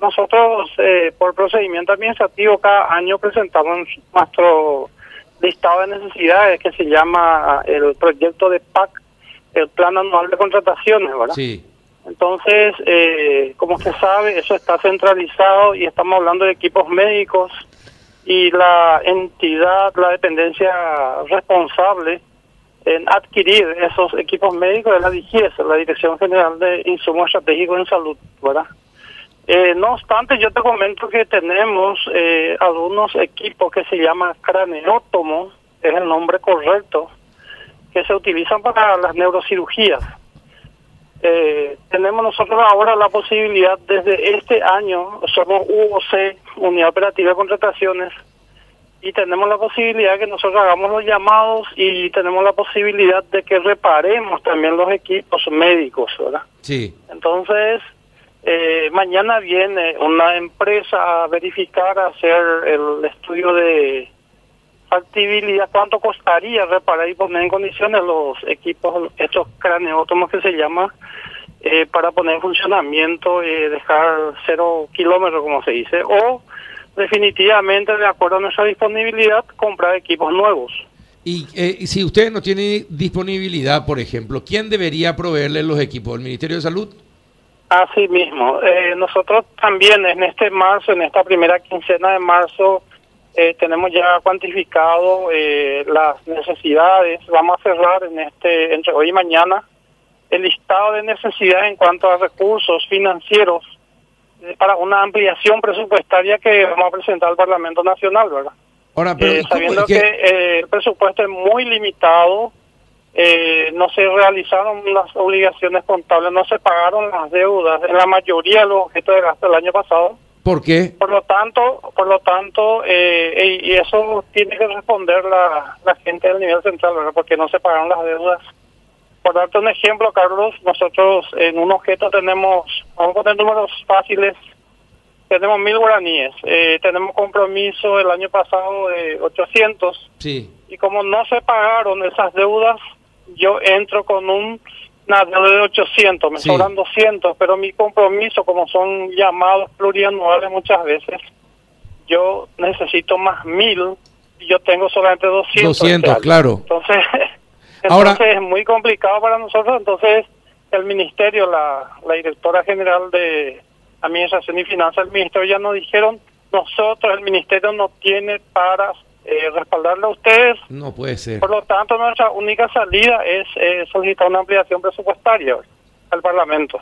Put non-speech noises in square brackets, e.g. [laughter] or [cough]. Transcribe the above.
Nosotros, eh, por procedimiento administrativo, cada año presentamos nuestro listado de necesidades que se llama el proyecto de PAC, el Plan Anual de Contrataciones, ¿verdad? Sí. Entonces, eh, como usted sabe, eso está centralizado y estamos hablando de equipos médicos y la entidad, la dependencia responsable en adquirir esos equipos médicos es la DIGES, la Dirección General de Insumos Estratégicos en Salud, ¿verdad? Eh, no obstante, yo te comento que tenemos eh, algunos equipos que se llaman craneótomo, es el nombre correcto, que se utilizan para las neurocirugías. Eh, tenemos nosotros ahora la posibilidad desde este año, somos UOC, Unidad Operativa de Contrataciones, y tenemos la posibilidad que nosotros hagamos los llamados y tenemos la posibilidad de que reparemos también los equipos médicos, ¿verdad? Sí. Entonces, eh, mañana viene una empresa a verificar, a hacer el estudio de factibilidad, cuánto costaría reparar y poner en condiciones los equipos, estos craneótomos que se llama, eh, para poner en funcionamiento, eh, dejar cero kilómetros, como se dice, o definitivamente, de acuerdo a nuestra disponibilidad, comprar equipos nuevos. Y eh, si usted no tiene disponibilidad, por ejemplo, ¿quién debería proveerle los equipos? ¿El Ministerio de Salud? Así mismo. Eh, nosotros también en este marzo, en esta primera quincena de marzo, eh, tenemos ya cuantificado eh, las necesidades. Vamos a cerrar en este entre hoy y mañana el listado de necesidades en cuanto a recursos financieros eh, para una ampliación presupuestaria que vamos a presentar al Parlamento Nacional, ¿verdad? Ahora, pero Eh, ¿cómo sabiendo que- eh, el presupuesto es muy limitado, eh, no se realizaron las obligaciones contables, no se pagaron las deudas en la mayoría de los objetos de gasto del año pasado. ¿Por qué? Por lo tanto, por lo tanto, eh, y eso tiene que responder la, la gente del nivel central, ¿verdad? Porque no se pagaron las deudas. Por darte un ejemplo, Carlos, nosotros en un objeto tenemos, vamos a poner números fáciles, tenemos mil guaraníes, eh, tenemos compromiso el año pasado de 800 Sí. y como no se pagaron esas deudas, yo entro con un, una deuda de 800, me Sí. sobran 200, pero mi compromiso, como son llamados plurianuales muchas veces, yo necesito más mil y yo tengo solamente 200. 200, este claro. Entonces, [laughs] Ahora- entonces es muy complicado para nosotros, entonces el ministerio, la, la directora general de Administración y Finanzas del ministerio ya nos dijeron, nosotros el ministerio no tiene para eh, respaldarle a ustedes, No puede ser. por lo tanto nuestra única salida es eh, solicitar una ampliación presupuestaria al Parlamento.